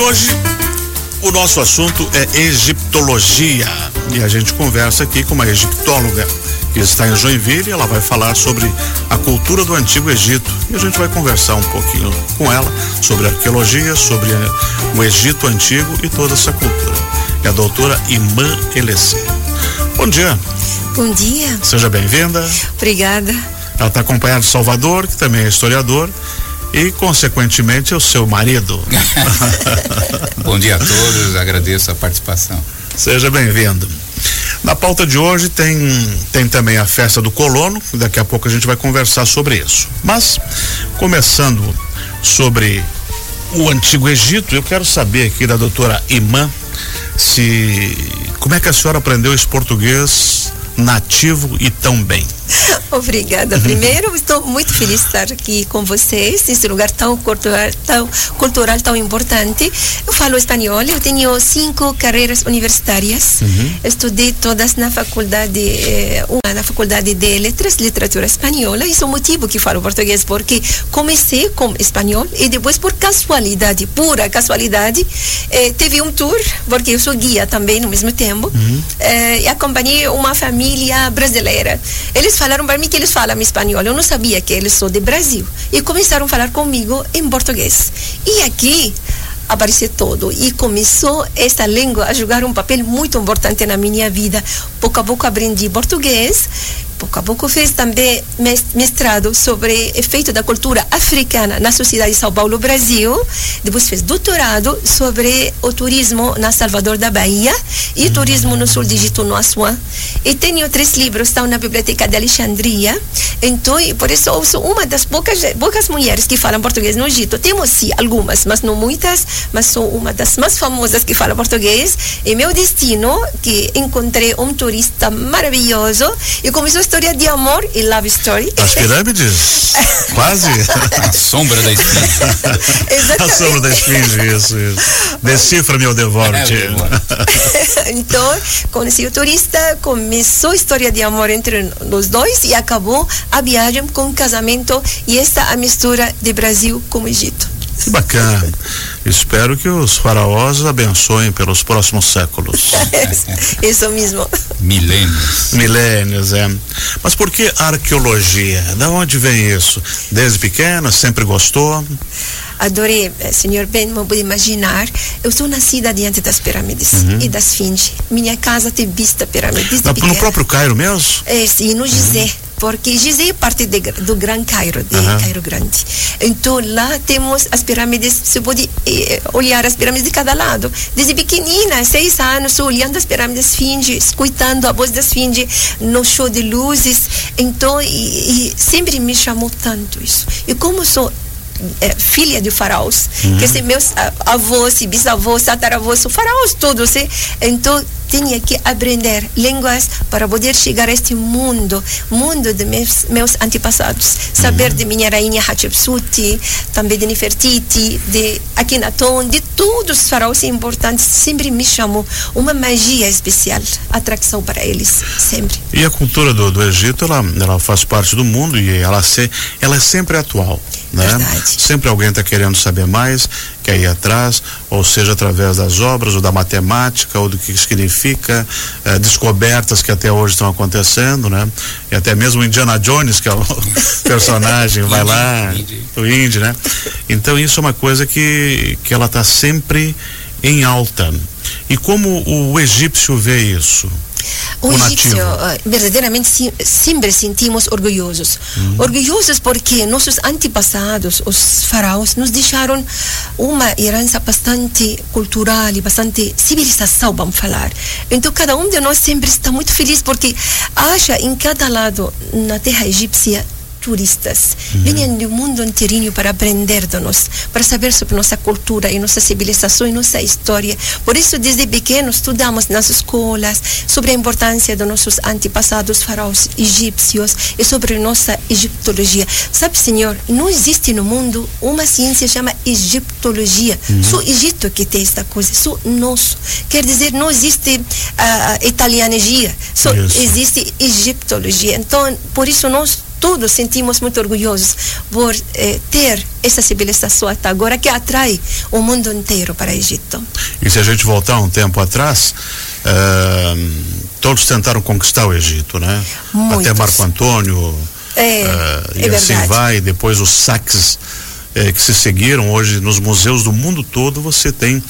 hoje o nosso assunto é egiptologia e a gente conversa aqui com uma egiptóloga que está em Joinville. Ela vai falar sobre a cultura do Antigo Egito e a gente vai conversar um pouquinho com ela sobre arqueologia, sobre eh, o Egito Antigo e toda essa cultura. É a doutora Imã Elecê. Bom dia. Bom dia. Seja bem-vinda. Obrigada. Ela está acompanhando Salvador, que também é historiador e, consequentemente, o seu marido. Bom dia a todos, agradeço a participação. Seja bem-vindo. Na pauta de hoje tem, tem também a festa do colono, daqui a pouco a gente vai conversar sobre isso. Mas, começando sobre o Antigo Egito, eu quero saber aqui da doutora Imã se como é que a senhora aprendeu esse português nativo e tão bem. Obrigada. Primeiro, estou muito feliz de estar aqui com vocês, nesse lugar tão cultural, tão cultural, tão importante. Eu falo espanhol, eu tenho cinco carreiras universitárias. Uhum. Estudei todas na faculdade, eh, uma na faculdade de letras, literatura espanhola. Isso é o motivo que falo português, porque comecei com espanhol e depois, por casualidade, pura casualidade, eh, teve um tour, porque eu sou guia também no mesmo tempo, uhum. eh, e acompanhei uma família brasileira. Eles falaram para mim que eles falam espanhol. Eu não sabia que eles são de Brasil. E começaram a falar comigo em português. E aqui apareceu todo e começou essa língua a jogar um papel muito importante na minha vida. Pouco a pouco aprendi português pouco a pouco fez também mestrado sobre efeito da cultura africana na sociedade de São Paulo, Brasil. Depois fez doutorado sobre o turismo na Salvador da Bahia e uhum. turismo no sul do Egito, no Assuã. E tenho três livros, estão na biblioteca de Alexandria. Então, por isso, eu sou uma das poucas, poucas mulheres que falam português no Egito. Temos sim algumas, mas não muitas, mas sou uma das mais famosas que fala português. E meu destino, que encontrei um turista maravilhoso e começou a história de amor e love story. As pirâmides? Quase. A sombra da esfinge. Exatamente. A sombra da esfinge, isso, isso. Decifra, meu devote. É, então, conheci o turista, começou a história de amor entre os dois e acabou a viagem com o casamento e esta a mistura de Brasil com Egito. Que bacana. Espero que os faraós abençoem pelos próximos séculos. Isso mesmo. Milênios. Milênios, é. Mas por que arqueologia? Da onde vem isso? Desde pequena, sempre gostou? Adorei, eh, senhor Ben, não pode imaginar. Eu sou nascida diante das pirâmides uhum. e das esfinge. Minha casa tem vista pirâmides. No, no próprio Cairo mesmo? É, sim, no Gizé. Uhum porque Gizé é parte de, do Gran Cairo, de uhum. Cairo Grande. Então lá temos as pirâmides, você pode eh, olhar as pirâmides de cada lado. Desde pequenina, seis anos, olhando as pirâmides esfinge, escutando a voz da esfinge no show de luzes. Então, e, e sempre me chamou tanto isso. E como sou é, filha de faraós, uhum. que são meus avós, bisavós, tataravós, faraós todos. Então, tinha que aprender línguas para poder chegar a este mundo, mundo de meus, meus antepassados. Saber uhum. de minha rainha Hatshepsut, também de Nefertiti, de Akhenaton, de todos os faraós importantes, sempre me chamou uma magia especial, atração para eles, sempre. E a cultura do, do Egito, ela, ela faz parte do mundo e ela, se, ela é sempre atual. Né? Sempre alguém está querendo saber mais, quer ir atrás, ou seja, através das obras, ou da matemática, ou do que significa, eh, descobertas que até hoje estão acontecendo, né? E até mesmo Indiana Jones, que é o personagem, vai lá, o Indy, né? Então isso é uma coisa que, que ela está sempre em alta. E como o egípcio vê isso? O egípcio, uh, verdadeiramente sim, sempre sentimos orgulhosos. Uhum. Orgulhosos porque nossos antepassados, os faraós, nos deixaram uma herança bastante cultural e bastante civilização, vamos falar. Então, cada um de nós sempre está muito feliz porque acha em cada lado na terra egípcia turistas. Uhum. Venham do mundo inteirinho para aprender de nós, para saber sobre nossa cultura e nossa civilização e nossa história. Por isso, desde pequenos, estudamos nas escolas sobre a importância de nossos antepassados faraós egípcios e sobre nossa egiptologia. Sabe, senhor, não existe no mundo uma ciência chamada egiptologia. Uhum. Só Egito que tem esta coisa, só nosso. Quer dizer, não existe a uh, italianologia, só existe egiptologia. Então, por isso nós todos sentimos muito orgulhosos por eh, ter essa civilização até agora que atrai o mundo inteiro para o Egito. E se a gente voltar um tempo atrás, uh, todos tentaram conquistar o Egito, né? Muitos. Até Marco Antônio. É, uh, e é assim verdade. vai, depois os saques eh, que se seguiram hoje nos museus do mundo todo, você tem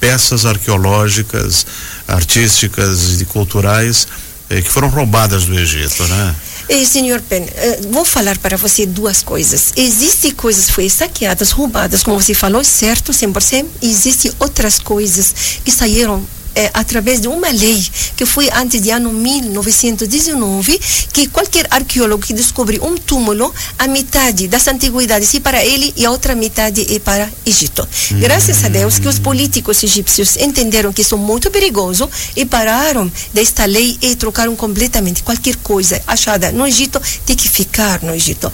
peças arqueológicas, artísticas e culturais eh, que foram roubadas do Egito, né? E, senhor Pen, eh, vou falar para você duas coisas. Existem coisas que foram saqueadas, roubadas, como você falou, certo, 100%. Existem outras coisas que saíram é, através de uma lei que foi antes do ano 1919, que qualquer arqueólogo que descobre um túmulo, a metade das antiguidades é para ele e a outra metade é para Egito. Hum. Graças a Deus que os políticos egípcios entenderam que isso é muito perigoso e pararam desta lei e trocaram completamente qualquer coisa achada no Egito tem que ficar no Egito.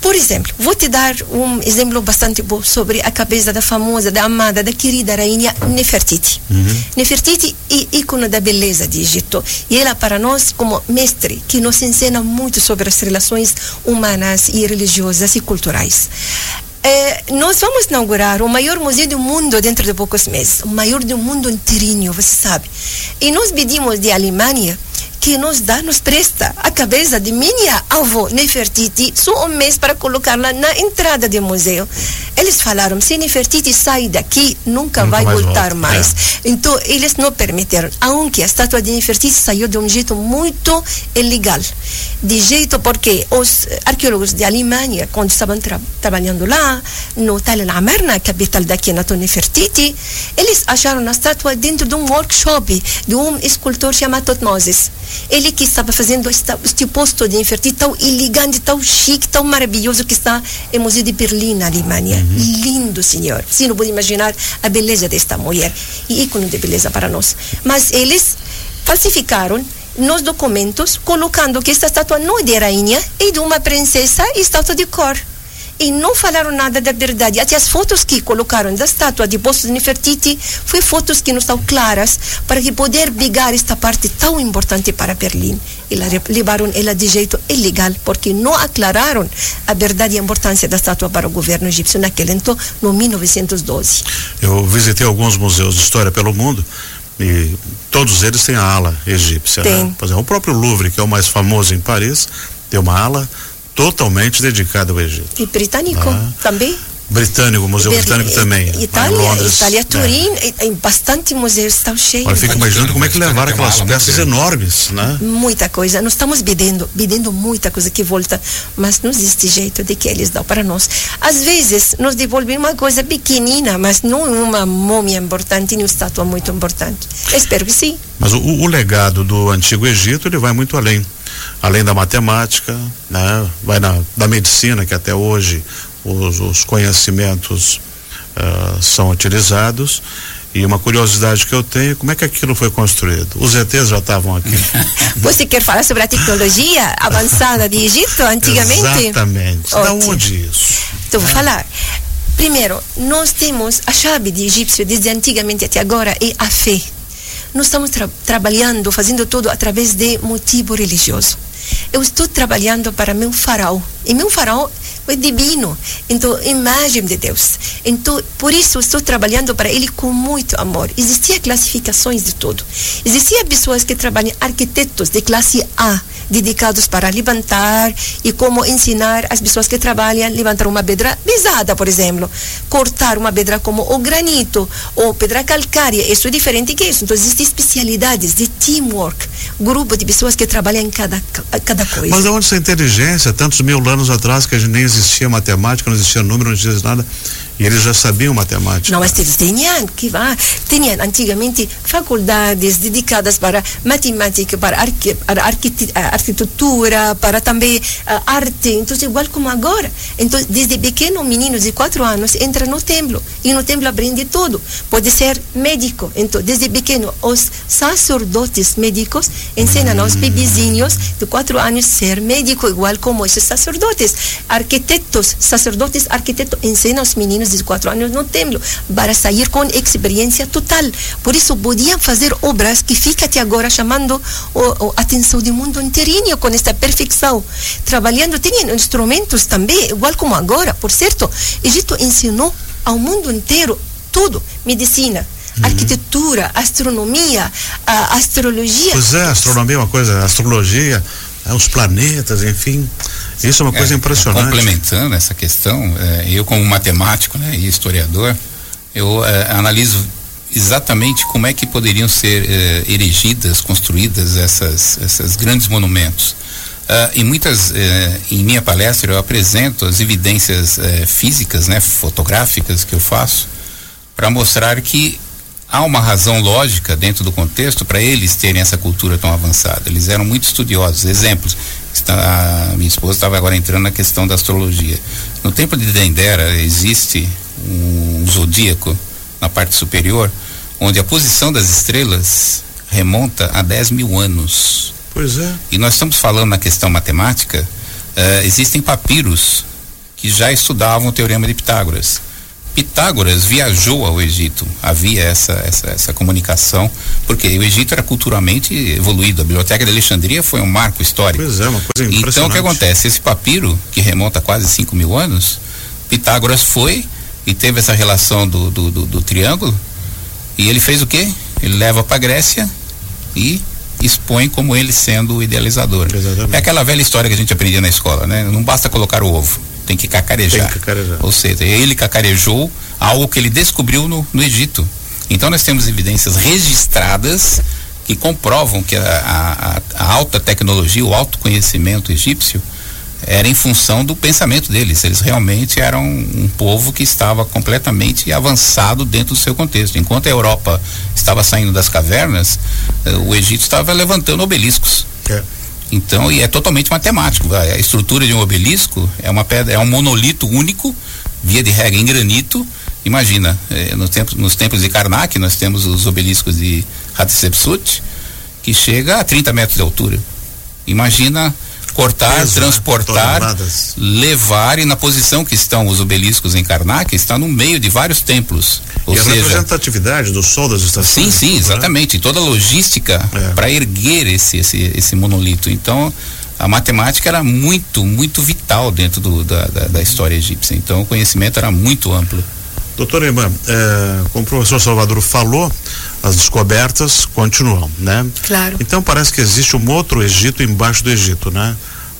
Por exemplo, vou te dar um exemplo bastante bom sobre a cabeça da famosa, da amada, da querida rainha Nefertiti. Uhum. Nefertiti Nefertiti é ícone da beleza de Egito. E ela, para nós, como mestre, que nos ensina muito sobre as relações humanas e religiosas e culturais. É, nós vamos inaugurar o maior museu do mundo dentro de poucos meses, o maior do mundo inteirinho, você sabe. E nós pedimos de Alemanha que nos dá, nos presta a cabeça de minha avó Nefertiti só um mês para colocá-la na entrada do museu. Eles falaram, se Nefertiti sair daqui, nunca, nunca vai mais voltar volta. mais. É. Então, eles não permitiram. Aunque a estátua de Nefertiti saiu de um jeito muito ilegal. De jeito porque os arqueólogos de Alemanha, quando estavam tra trabalhando lá, no Tal el capital daqui, na Nefertiti, eles acharam a estátua dentro de um workshop de um escultor chamado Tutmosis. Ele que estava fazendo este posto de Nefertiti tão elegante, tão chique, tão maravilhoso que está no Museu de Berlim, na Alemanha. Uhum. Lindo, senhor. Você não pode imaginar a beleza desta mulher. E ícone de beleza para nós. Mas eles falsificaram nos documentos, colocando que esta estátua não é de rainha, é de uma princesa e estátua de cor e não falaram nada da verdade. Até as fotos que colocaram da estátua de de Nefertiti foi fotos que não estão claras para que poder pegar esta parte tão importante para Berlim. E levaram ela de jeito ilegal, porque não aclararam a verdade e a importância da estátua para o governo egípcio naquele então, no 1912. Eu visitei alguns museus de história pelo mundo e todos eles têm a ala egípcia. Tem. Né? Por exemplo, o próprio Louvre, que é o mais famoso em Paris, tem uma ala totalmente dedicado ao Egito. E britânico ah. também? Britânico, Museu Ber Britânico também. Itália, Londres, Itália, Turim, é. bastante museus estão cheios. Olha, fica imaginando como é que levaram aquelas peças enormes, né? Muita coisa. Nós estamos pedindo, pedindo muita coisa que volta, mas não existe jeito de que eles dão para nós. Às vezes, nos devolvem uma coisa pequenina, mas não uma múmia importante, nem uma estátua muito importante. Espero que sim. Mas o, o legado do Antigo Egito, ele vai muito além além da matemática, né? vai na da medicina, que até hoje os, os conhecimentos uh, são utilizados. E uma curiosidade que eu tenho, como é que aquilo foi construído? Os ETs já estavam aqui. Você quer falar sobre a tecnologia avançada de Egito antigamente? Exatamente. Da onde isso? Então, vou é. falar. Primeiro, nós temos a chave de egípcio desde antigamente até agora é a fé. Nós estamos tra trabalhando, fazendo tudo através de motivo religioso. Eu estou trabalhando para meu faraó. E meu faraó é divino. Então, imagem de Deus. Então, por isso estou trabalhando para ele com muito amor. Existiam classificações de tudo. Existiam pessoas que trabalham, arquitetos de classe A, dedicados para levantar e como ensinar as pessoas que trabalham levantar uma pedra pesada, por exemplo, cortar uma pedra como o granito ou pedra calcária, isso é diferente que isso. Então existem especialidades de teamwork, grupo de pessoas que trabalham em cada cada coisa. Mas onde essa inteligência, tantos mil anos atrás que a gente nem existia matemática, não existia número, não existia nada. E eles já sabiam matemática. Não, mas eles tinham, que vá, tinham antigamente faculdades dedicadas para matemática, para, arqui, para arquitetura, para também uh, arte. Então, igual como agora. Então, desde pequeno, meninos de quatro anos entra no templo e no templo aprende tudo. Pode ser médico. Então, desde pequeno, os sacerdotes médicos ensinam aos bebezinhos de quatro anos ser médico, igual como esses sacerdotes. Arquitetos, sacerdotes arquitetos ensinam aos meninos anos, 14 anos no templo, para sair com experiência total. Por isso, podiam fazer obras que fica até agora chamando a atenção do mundo inteirinho com esta perfeição. Trabalhando, tinham instrumentos também, igual como agora, por certo. Egito ensinou ao mundo inteiro tudo, medicina, arquitetura, astronomia, astrologia. Pois é, astronomia é uma coisa, astrologia, os planetas, enfim. Isso é uma coisa é, impressionante. Complementando essa questão, é, eu como matemático né, e historiador, eu é, analiso exatamente como é que poderiam ser é, erigidas, construídas essas, essas grandes monumentos. Uh, e muitas, uh, em minha palestra, eu apresento as evidências uh, físicas, né, fotográficas que eu faço, para mostrar que há uma razão lógica dentro do contexto para eles terem essa cultura tão avançada. Eles eram muito estudiosos. Exemplos, está, a minha esposa estava agora entrando na questão da astrologia. No templo de Dendera existe um zodíaco na parte superior, onde a posição das estrelas remonta a 10 mil anos. Pois é. E nós estamos falando na questão matemática, uh, existem papiros que já estudavam o teorema de Pitágoras. Pitágoras viajou ao Egito, havia essa, essa, essa comunicação, porque o Egito era culturalmente evoluído. A Biblioteca de Alexandria foi um marco histórico. Pois é, uma coisa impressionante. Então o que acontece? Esse papiro, que remonta a quase 5 mil anos, Pitágoras foi e teve essa relação do, do, do, do triângulo, e ele fez o quê? Ele leva para a Grécia e expõe como ele sendo o idealizador. Exatamente. É aquela velha história que a gente aprendia na escola, né? Não basta colocar o ovo, tem que cacarejar. Tem que cacarejar. Ou seja, ele cacarejou algo que ele descobriu no, no Egito. Então nós temos evidências registradas que comprovam que a, a, a alta tecnologia, o alto conhecimento egípcio era em função do pensamento deles. Eles realmente eram um povo que estava completamente avançado dentro do seu contexto. Enquanto a Europa estava saindo das cavernas, eh, o Egito estava levantando obeliscos. É. Então, e é totalmente matemático. A estrutura de um obelisco é uma pedra, é um monolito único, via de regra em granito. Imagina, eh, no tempo, nos tempos de Karnak, nós temos os obeliscos de Hatshepsut, que chega a 30 metros de altura. Imagina cortar, Peso, transportar, né? levar e na posição que estão os obeliscos em Karnak está no meio de vários templos. Ou e seja, a representatividade do sol das estações. Sim, sim, né? exatamente. Né? Toda a logística é. para erguer esse, esse, esse monolito. Então, a matemática era muito, muito vital dentro do, da, da, da, história egípcia. Então, o conhecimento era muito amplo. Doutor Eman, é, como o professor Salvador falou, as descobertas continuam, né? Claro. Então parece que existe um outro Egito embaixo do Egito, né?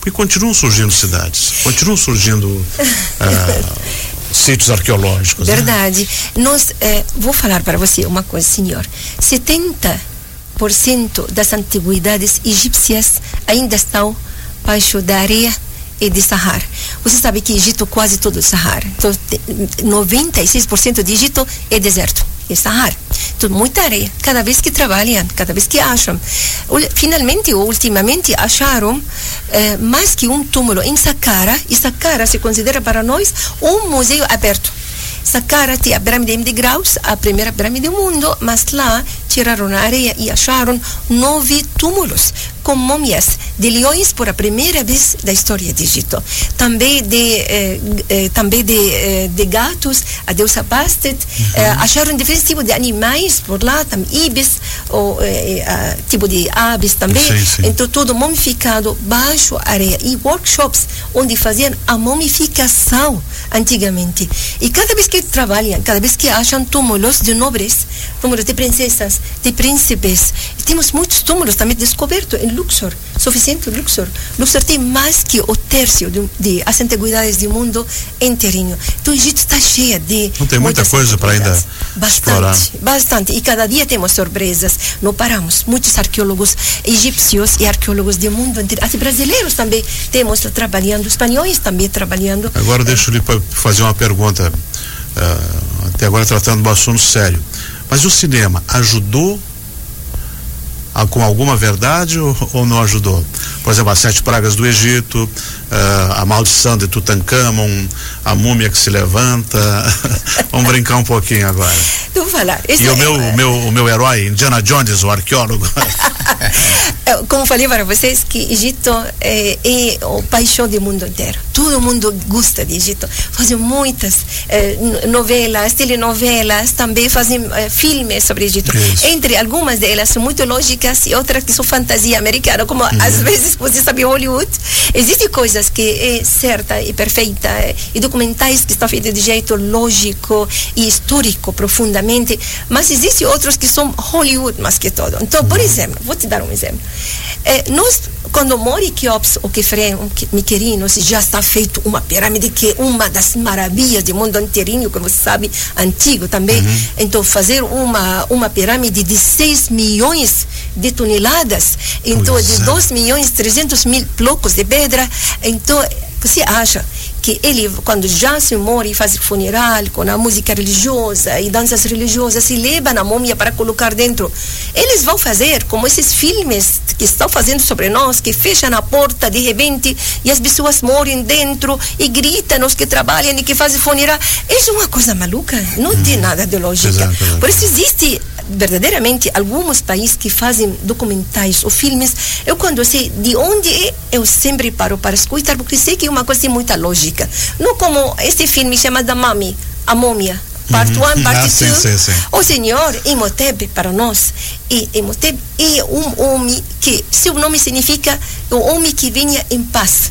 Porque continuam surgindo cidades, continuam surgindo uh, sítios arqueológicos. Né? Verdade. Né? Nós, eh, vou falar para você uma coisa, senhor. 70% das antiguidades egípcias ainda estão baixo da areia e de Sahara. Você sabe que Egito quase todo é Sahara. Então, 96% de Egito é deserto, Sahara. Então, muita areia. Cada vez que trabalham, cada vez que acham. Finalmente, ou ultimamente, acharam eh, mais que um túmulo em Saqqara. E Saqqara se considera para nós um museu aberto. Saqqara tem a pirâmide de graus, a primeira pirâmide do mundo, mas lá tiraram a areia e acharam nove túmulos com múmias de leões por a primeira vez da história de Egito. Também de, eh, eh, também de, eh, de gatos, a deusa Bastet. Uhum. Eh, acharam diferentes tipos de animais por lá, também ibis, ou eh, eh, tipo de aves também. Sim, sim. Então, tudo mumificado baixo areia. E workshops onde faziam a mumificação antigamente. E cada vez que trabalham, cada vez que acham túmulos de nobres, túmulos de princesas, de príncipes, e temos muitos túmulos também descobertos em Luxor, suficiente Luxor. Luxor tem mais que o terço de, de as antiguidades do mundo inteirinho. Então o Egito está cheio de. Não tem muita coisa para ainda bastante, explorar. Bastante. E cada dia temos surpresas. Não paramos. Muitos arqueólogos egípcios e arqueólogos do mundo inteiro. Até brasileiros também temos trabalhando, espanhóis também trabalhando. Agora deixa eu lhe fazer uma pergunta. Uh, até agora tratando de um assunto sério. Mas o cinema ajudou com alguma verdade ou, ou, não ajudou? Por exemplo, as sete pragas do Egito, uh, a maldição de Tutankhamon, a múmia que se levanta. Vamos brincar um pouquinho agora. Então, falar. e é, o meu, o meu, o meu herói, Indiana Jones, o arqueólogo. É, como falei para vocês, que Egito é, é o paixão do mundo inteiro. Todo mundo gosta de Egito. Fazem muitas é, novelas, telenovelas, também fazem é, filmes sobre Egito. Isso. Entre algumas delas são muito lógicas e outras que são fantasia americana, como uhum. às vezes você sabe Hollywood. Existem coisas que é certa e perfeita e documentais que estão feitos de jeito lógico e histórico profundamente, mas existem outros que são Hollywood mais que todo. Então, por exemplo, vou te dar um exemplo. É, nós, quando Mori Keops, o o Miquerinos, já está feito uma pirâmide que é uma das maravilhas do mundo inteirinho, como você sabe, antigo também. Uhum. Então, fazer uma, uma pirâmide de 6 milhões de toneladas, então pois de 2 é. milhões 300 mil blocos de pedra, então você acha que ele, quando já se morre, faz funeral com a música religiosa e danças religiosas, se leva na múmia para colocar dentro. Eles vão fazer como esses filmes que estão fazendo sobre nós, que fecham a porta de repente e as pessoas morrem dentro e gritam os que trabalham e que fazem funeral. Isso é uma coisa maluca, não hum. tem nada de lógica. Exato, exato. Por isso existe verdadeiramente alguns países que fazem documentais ou filmes, eu quando sei de onde é, eu sempre paro para escutar, porque sei que é uma coisa muito lógica. Não como este filme chamado Mami, A Múmia, parte 1, uhum. parte 2. Ah, o senhor Imhotep para nós, e Imhotep é um homem que, seu nome significa o homem que vinha em paz.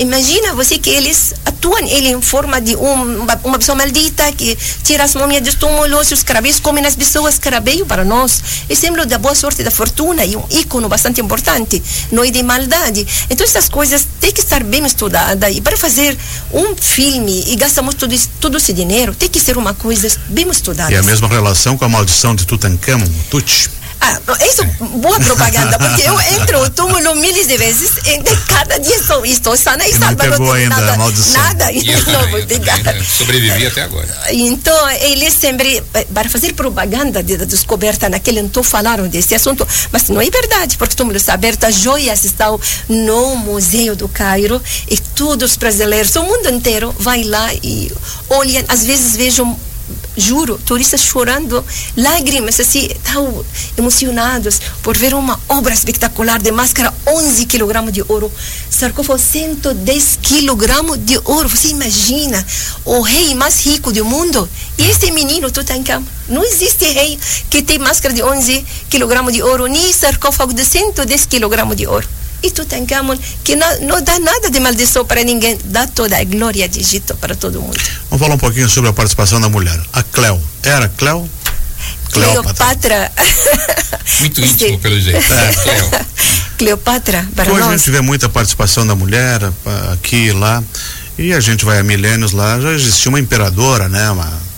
Imagina você que eles atuam ele em forma de um, uma, pessoa maldita que tira as múmias dos túmulos, os carabéis comem as pessoas, carabeio para nós é símbolo da boa sorte, da fortuna e um ícone bastante importante, não é de maldade. Então essas coisas têm que estar bem estudadas e para fazer um filme e gastamos todo, todo esse dinheiro, tem que ser uma coisa bem estudada. E a mesma relação com a maldição de Tutankhamon, Tut. Ah, isso boa propaganda, porque eu entro no túmulo milhares de vezes e cada dia estou, estou sana e salva. Não pegou ainda nada, maldição. Nada, e eu não, também, sobrevivi até agora. Então, eles sempre, eh, para fazer propaganda da de descoberta naquele então falaram desse assunto, mas não é verdade, porque o túmulo está aberto, as joias estão no Museu do Cairo e todos os brasileiros, o mundo inteiro vai lá e olham, às vezes vejam juro, turistas chorando, lágrimas, assim, tão emocionados por ver uma obra espetacular de máscara, 11 kg de ouro, sarcófago 110 kg de ouro. Você imagina o rei mais rico do mundo? E este menino Tutankhamon, não existe rei que tem máscara de 11 kg de ouro, nem sarcófago de 110 kg de ouro e Tutankhamon, que não, não dá nada de maldição para ninguém, dá toda a glória de Egito para todo mundo. Vamos falar um pouquinho sobre a participação da mulher. A Cleo, era Cleo? Cleopatra. Muito íntimo, pelo jeito. É, Cleo. Cleopatra, para Hoje nós. a gente vê muita participação da mulher aqui e lá. E a gente vai a milênios lá, já existia uma imperadora, né? Uma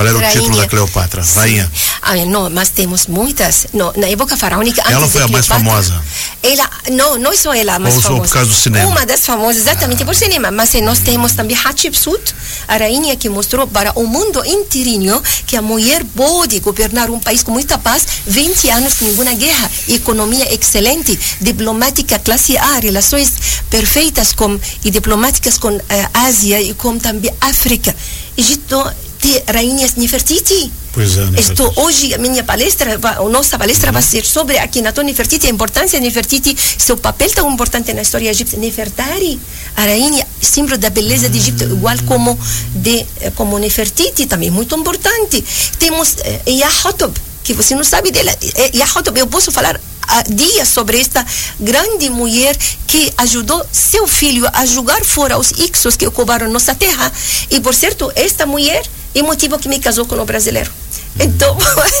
qual era Rainha. o título da Cleopatra? Sim. Rainha. Ah, não, mas temos muitas. No, na época faraônica. Ela foi a mais famosa. Ela, não, não só ela a mais Ou famosa. por causa do cinema. Uma das famosas, exatamente ah. por cinema. Mas nós temos também Hatshepsut, a rainha que mostrou para o mundo inteirinho que a mulher pode governar um país com muita paz, 20 anos sem nenhuma guerra, economia excelente, diplomática classe A, relações perfeitas com, e diplomáticas com a eh, Ásia e com também África. Egito de rainhas Nefertiti. Pois é, Estou hoje a minha palestra, a nossa palestra uhum. vai ser sobre a Akhenaton Nefertiti, a importância de Nefertiti, seu papel tão importante na história egípcia. Nefertari, a rainha, símbolo da beleza uhum. de Egito, igual como de eh, como Nefertiti, também muito importante. Temos eh, Yahotop, que você não sabe dela. Eh, Yahotop, eu posso falar dias sobre esta grande mulher que ajudou seu filho a jogar fora os ixos que ocuparam nossa terra. E, por certo, esta mulher e motivo que me casou com o brasileiro. Então,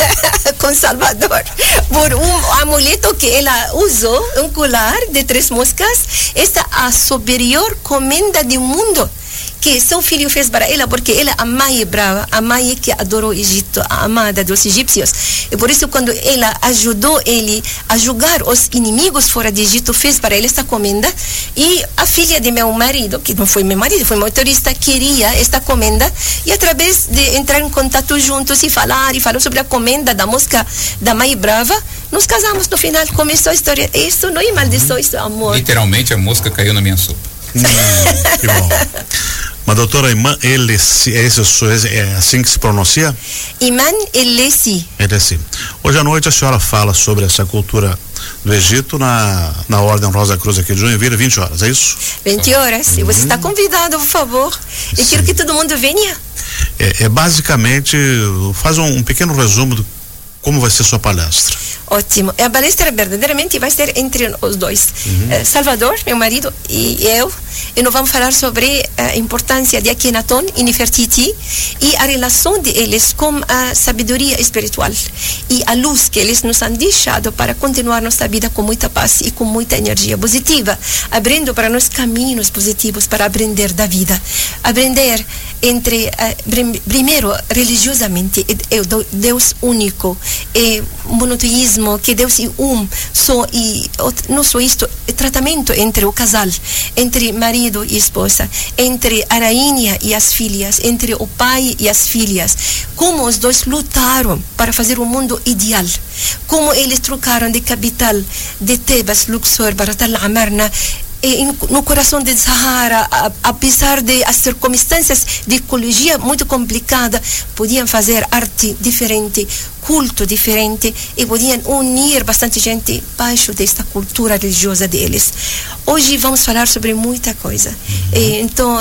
com Salvador, por um amuleto que ela usou, um colar de três moscas, esta a superior comenda do mundo que seu filho fez para ela, porque ela, a mãe brava, a mãe que adorou o Egito, a amada dos egípcios. E por isso, quando ela ajudou ele a julgar os inimigos fora de Egito, fez para ele esta comenda. E a filha de meu marido, que não foi meu marido, foi motorista, queria esta comenda. E através de entrar em contato juntos e falar, e falou sobre a comenda da mosca da mãe brava, nos casamos no final. Começou a história. Isso não é maldição, isso é amor. Literalmente, a mosca caiu na minha sopa. Hum, que bom. Mas doutora Iman Elessi, é, é assim que se pronuncia? Iman Elessi. Elessi. Hoje à noite a senhora fala sobre essa cultura do Egito na, na Ordem Rosa Cruz aqui de Joinville, 20 horas, é isso? 20 horas. Uhum. E você está convidado, por favor. Eu Sim. quero que todo mundo venha. É, é basicamente, faz um, um pequeno resumo do como vai ser sua palestra. Ótimo. A palestra verdadeiramente vai ser entre os dois. Uhum. Salvador, meu marido, e eu. E nós vamos falar sobre a importância de Akhenaton e Nefertiti e a relação deles com a sabedoria espiritual e a luz que eles nos han deixado para continuar nossa vida com muita paz e com muita energia positiva, abrindo para nós caminhos positivos para aprender da vida. Aprender entre, uh, primeiro, religiosamente, Deus único, é monoteísmo, que Deus é um, só, e não só isto, é tratamento entre o casal, entre marido e esposa, entre a rainha e as filhas, entre o pai e as filhas, como os dois lutaram para fazer um mundo ideal, como eles trocaram de capital de Tebas, Luxor, para Tal Amarna, no coração do Sahara, apesar de as circunstâncias de ecologia muito complicada, podiam fazer arte diferente, culto diferente e podiam unir bastante gente baixo desta cultura religiosa deles. Hoje vamos falar sobre muita coisa. Uhum. então,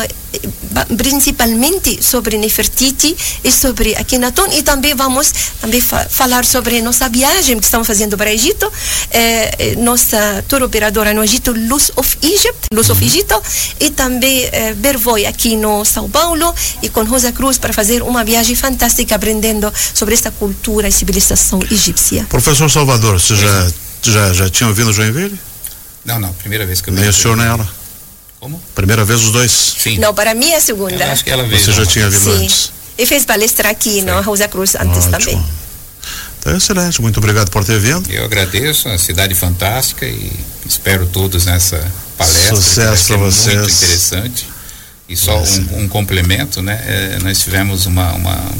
principalmente sobre Nefertiti e sobre Akhenaton e também vamos também fa falar sobre nossa viagem que estamos fazendo para o Egito, eh, nossa tour operadora no Egito, Luz of Egypt, Luz of. Egito, e também eh, Bervoy aqui no São Paulo e com Rosa Cruz para fazer uma viagem fantástica aprendendo sobre esta cultura e civilização egípcia. Professor Salvador, você já, já, já tinha ouvido Joinville? Não, não, primeira vez que eu Nem o senhor nem ela? Como? Primeira vez os dois? Sim. Não, para mim é a segunda. Eu acho que ela veio. Você já tinha vindo Sim. antes? E fez palestra aqui Sim. no Rosa Cruz antes Ótimo. também. Então, excelente, muito obrigado por ter vindo. Eu agradeço, a cidade fantástica e espero todos nessa palestra. Sucesso para vocês. Muito interessante. E só um, um, complemento, né? É, nós tivemos uma, uma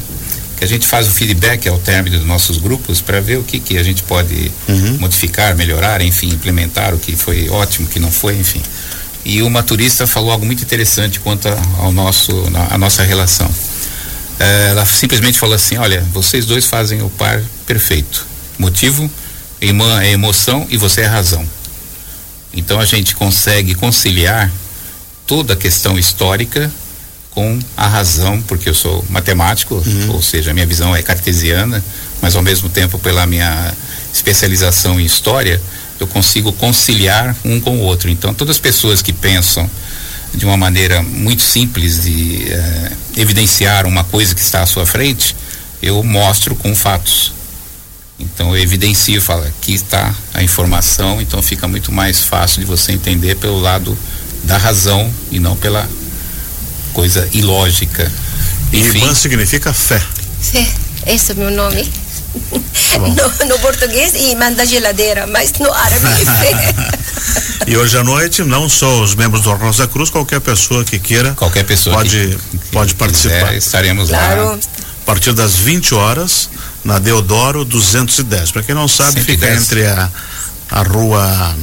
que a gente faz o feedback ao término dos nossos grupos para ver o que que a gente pode uhum. modificar, melhorar, enfim, implementar o que foi ótimo, o que não foi, enfim. E uma turista falou algo muito interessante quanto ao nosso a nossa relação. É, ela simplesmente falou assim: olha, vocês dois fazem o par perfeito. Motivo, irmã é emoção e você é razão. Então a gente consegue conciliar toda a questão histórica com a razão, porque eu sou matemático, uhum. ou seja, a minha visão é cartesiana, mas ao mesmo tempo pela minha especialização em história, eu consigo conciliar um com o outro. Então, todas as pessoas que pensam de uma maneira muito simples de eh, evidenciar uma coisa que está à sua frente, eu mostro com fatos. Então eu evidencio, falo, aqui está a informação, então fica muito mais fácil de você entender pelo lado da razão e não pela coisa ilógica. Enfim, Iman significa fé. Fé, esse é o meu nome. Tá no, no, português e manda geladeira, mas no árabe e hoje à noite, não só os membros do Rosa Cruz, qualquer pessoa que queira. Qualquer pessoa pode, que, pode participar. Quiser, estaremos claro. lá. A partir das 20 horas, na Deodoro 210. Para quem não sabe, 110. fica entre a, a rua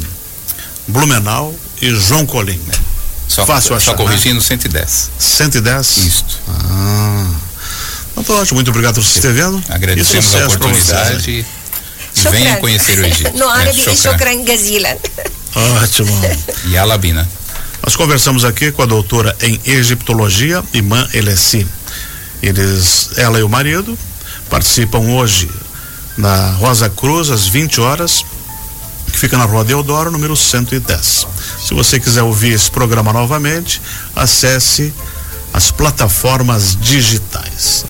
Blumenau e João Colim. Só, Fácil achar, só corrigindo, né? 110. 110? Isto. Ah. Então, tá ótimo, muito obrigado por você ter vendo. Agradecemos a oportunidade. E venha conhecer o Egito. No árabe, é, Shokran Gazilan. Ótimo. E a Labina. Nós conversamos aqui com a doutora em egiptologia, Imã Elessi. Eles, ela e o marido, participam hoje na Rosa Cruz, às 20 horas, que fica na Rua Deodoro, número 110. Se você quiser ouvir esse programa novamente, acesse as plataformas digitais.